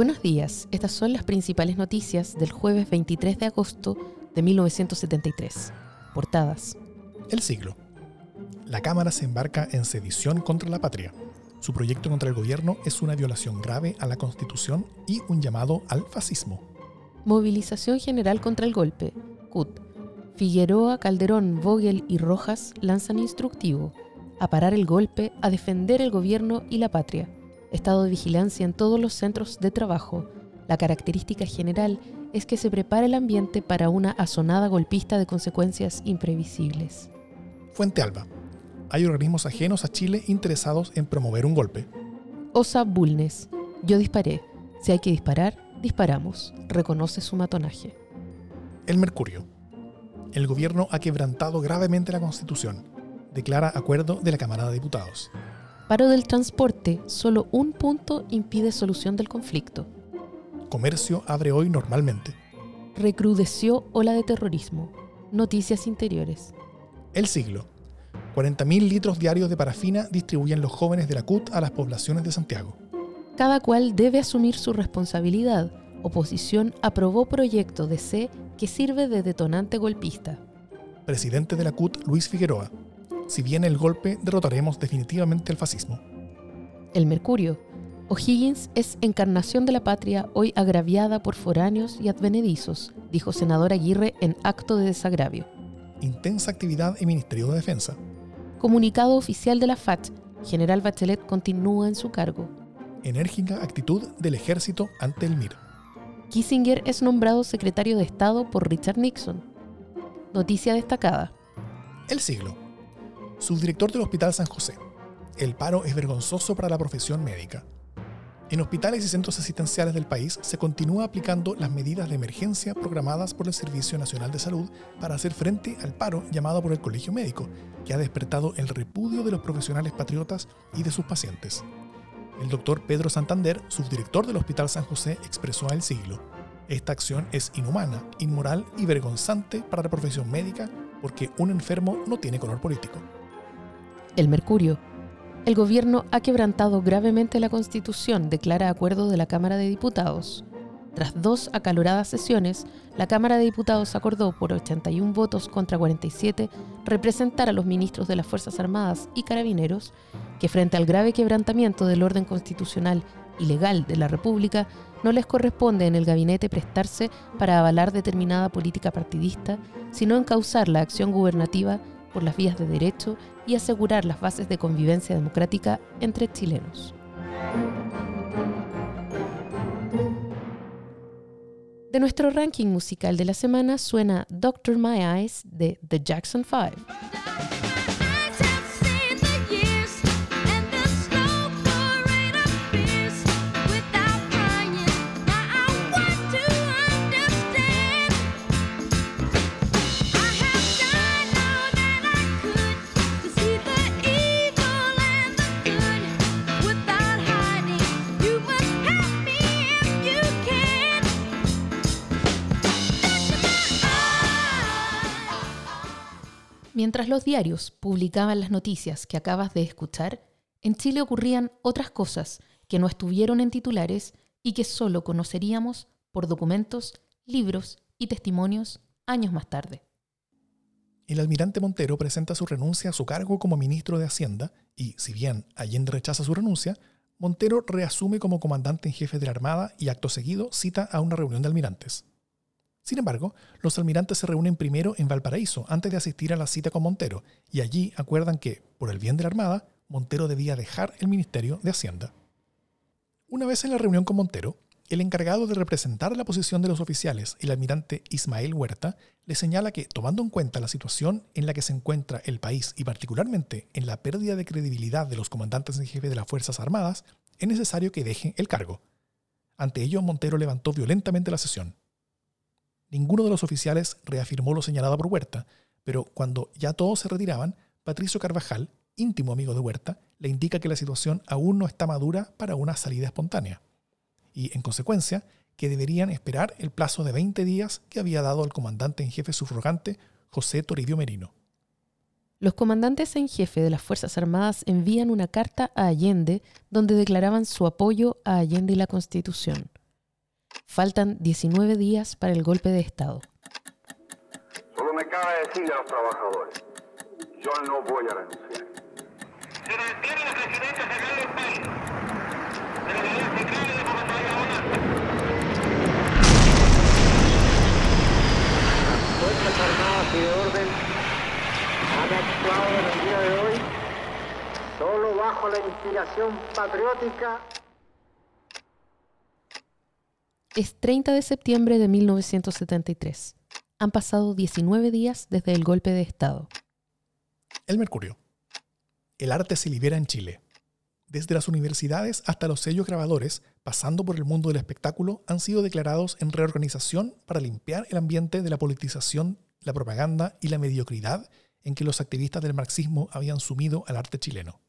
Buenos días, estas son las principales noticias del jueves 23 de agosto de 1973. Portadas. El siglo. La Cámara se embarca en sedición contra la patria. Su proyecto contra el gobierno es una violación grave a la Constitución y un llamado al fascismo. Movilización general contra el golpe. CUT. Figueroa, Calderón, Vogel y Rojas lanzan instructivo a parar el golpe, a defender el gobierno y la patria. Estado de vigilancia en todos los centros de trabajo. La característica general es que se prepara el ambiente para una asonada golpista de consecuencias imprevisibles. Fuente Alba hay organismos ajenos a Chile interesados en promover un golpe. Osa Bulnes. Yo disparé. Si hay que disparar, disparamos. Reconoce su matonaje. El Mercurio. El gobierno ha quebrantado gravemente la Constitución. Declara acuerdo de la Cámara de Diputados. Paro del transporte. Solo un punto impide solución del conflicto. Comercio abre hoy normalmente. Recrudeció ola de terrorismo. Noticias interiores. El siglo 40.000 litros diarios de parafina distribuyen los jóvenes de la CUT a las poblaciones de Santiago. Cada cual debe asumir su responsabilidad. Oposición aprobó proyecto de C que sirve de detonante golpista. Presidente de la CUT, Luis Figueroa. Si viene el golpe, derrotaremos definitivamente al fascismo. El Mercurio. O'Higgins es encarnación de la patria hoy agraviada por foráneos y advenedizos, dijo senador Aguirre en acto de desagravio. Intensa actividad en Ministerio de Defensa. Comunicado oficial de la FAT, General Bachelet continúa en su cargo. Enérgica actitud del ejército ante el MIR. Kissinger es nombrado secretario de Estado por Richard Nixon. Noticia destacada. El siglo. Subdirector del Hospital San José. El paro es vergonzoso para la profesión médica. En hospitales y centros asistenciales del país se continúa aplicando las medidas de emergencia programadas por el Servicio Nacional de Salud para hacer frente al paro llamado por el Colegio Médico, que ha despertado el repudio de los profesionales patriotas y de sus pacientes. El doctor Pedro Santander, subdirector del Hospital San José, expresó a El Siglo, esta acción es inhumana, inmoral y vergonzante para la profesión médica porque un enfermo no tiene color político. El Mercurio, el gobierno ha quebrantado gravemente la Constitución, declara acuerdo de la Cámara de Diputados. Tras dos acaloradas sesiones, la Cámara de Diputados acordó por 81 votos contra 47 representar a los ministros de las Fuerzas Armadas y Carabineros que frente al grave quebrantamiento del orden constitucional y legal de la República no les corresponde en el gabinete prestarse para avalar determinada política partidista, sino encauzar la acción gubernativa por las vías de derecho y asegurar las bases de convivencia democrática entre chilenos. De nuestro ranking musical de la semana suena Doctor My Eyes de The Jackson 5. Mientras los diarios publicaban las noticias que acabas de escuchar, en Chile ocurrían otras cosas que no estuvieron en titulares y que solo conoceríamos por documentos, libros y testimonios años más tarde. El almirante Montero presenta su renuncia a su cargo como ministro de Hacienda y, si bien Allende rechaza su renuncia, Montero reasume como comandante en jefe de la Armada y acto seguido cita a una reunión de almirantes. Sin embargo, los almirantes se reúnen primero en Valparaíso antes de asistir a la cita con Montero, y allí acuerdan que, por el bien de la Armada, Montero debía dejar el Ministerio de Hacienda. Una vez en la reunión con Montero, el encargado de representar la posición de los oficiales, el almirante Ismael Huerta, le señala que, tomando en cuenta la situación en la que se encuentra el país y particularmente en la pérdida de credibilidad de los comandantes en jefe de las Fuerzas Armadas, es necesario que deje el cargo. Ante ello, Montero levantó violentamente la sesión. Ninguno de los oficiales reafirmó lo señalado por Huerta, pero cuando ya todos se retiraban, Patricio Carvajal, íntimo amigo de Huerta, le indica que la situación aún no está madura para una salida espontánea. Y, en consecuencia, que deberían esperar el plazo de 20 días que había dado el comandante en jefe subrogante José Toribio Merino. Los comandantes en jefe de las Fuerzas Armadas envían una carta a Allende donde declaraban su apoyo a Allende y la Constitución. Faltan 19 días para el golpe de Estado. Solo me cabe decirle a los trabajadores, yo no voy a renunciar. Se mantiene la presidencia central del país, de la unidad central y de comandante Fuerzas Armadas y de Orden han actuado en el día de hoy solo bajo la inspiración patriótica Es 30 de septiembre de 1973. Han pasado 19 días desde el golpe de Estado. El Mercurio. El arte se libera en Chile. Desde las universidades hasta los sellos grabadores, pasando por el mundo del espectáculo, han sido declarados en reorganización para limpiar el ambiente de la politización, la propaganda y la mediocridad en que los activistas del marxismo habían sumido al arte chileno.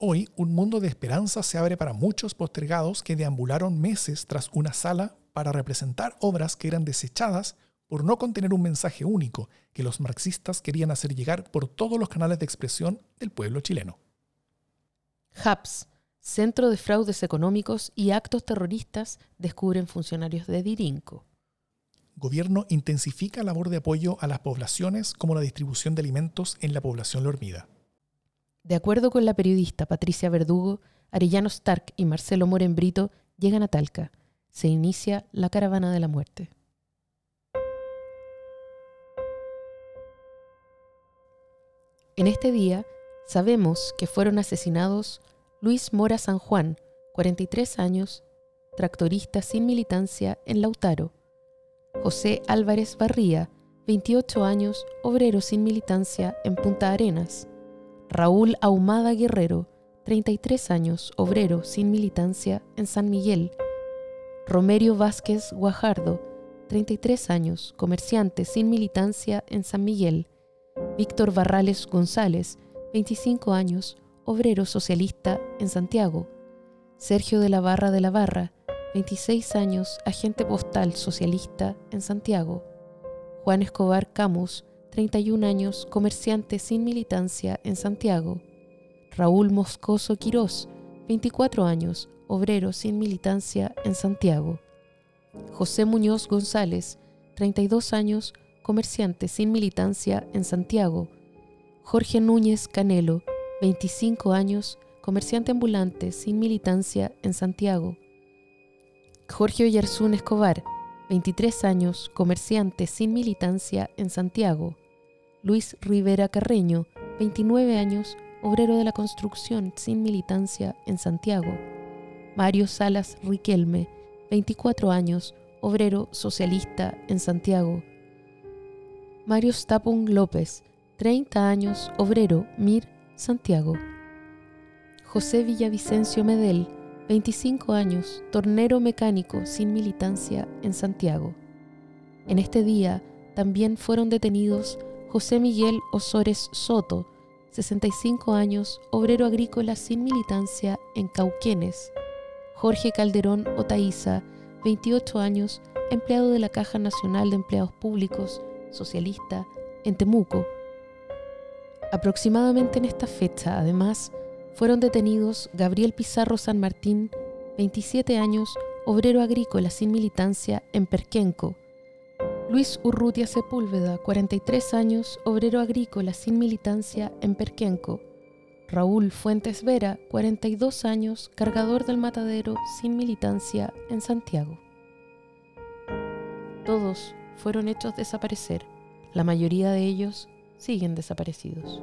Hoy, un mundo de esperanza se abre para muchos postergados que deambularon meses tras una sala para representar obras que eran desechadas por no contener un mensaje único que los marxistas querían hacer llegar por todos los canales de expresión del pueblo chileno. HAPS, Centro de Fraudes Económicos y Actos Terroristas, descubren funcionarios de Dirinco. Gobierno intensifica labor de apoyo a las poblaciones como la distribución de alimentos en la población lormida. De acuerdo con la periodista Patricia Verdugo, Arellano Stark y Marcelo Moren llegan a Talca. Se inicia la caravana de la muerte. En este día sabemos que fueron asesinados Luis Mora San Juan, 43 años, tractorista sin militancia en Lautaro, José Álvarez Barría, 28 años, obrero sin militancia en Punta Arenas, Raúl Ahumada Guerrero, 33 años, obrero sin militancia en San Miguel. Romerio Vázquez Guajardo, 33 años, comerciante sin militancia en San Miguel. Víctor Barrales González, 25 años, obrero socialista en Santiago. Sergio de la Barra de la Barra, 26 años, agente postal socialista en Santiago. Juan Escobar Camus, 31 años, comerciante sin militancia en Santiago. Raúl Moscoso Quirós, 24 años, obrero sin militancia en Santiago. José Muñoz González, 32 años, comerciante sin militancia en Santiago. Jorge Núñez Canelo, 25 años, comerciante ambulante sin militancia en Santiago. Jorge Oyarzún Escobar, 23 años, comerciante sin militancia en Santiago. Luis Rivera Carreño, 29 años, obrero de la construcción sin militancia en Santiago. Mario Salas Riquelme, 24 años, obrero socialista en Santiago. Mario Stapun López, 30 años, obrero MIR, Santiago. José Villavicencio Medel, 25 años, tornero mecánico sin militancia en Santiago. En este día también fueron detenidos José Miguel Osores Soto, 65 años, obrero agrícola sin militancia en Cauquenes. Jorge Calderón Otaiza, 28 años, empleado de la Caja Nacional de Empleados Públicos, socialista, en Temuco. Aproximadamente en esta fecha, además, fueron detenidos Gabriel Pizarro San Martín, 27 años, obrero agrícola sin militancia en Perquenco, Luis Urrutia Sepúlveda, 43 años, obrero agrícola sin militancia en Perquenco. Raúl Fuentes Vera, 42 años, cargador del matadero sin militancia en Santiago. Todos fueron hechos desaparecer. La mayoría de ellos siguen desaparecidos.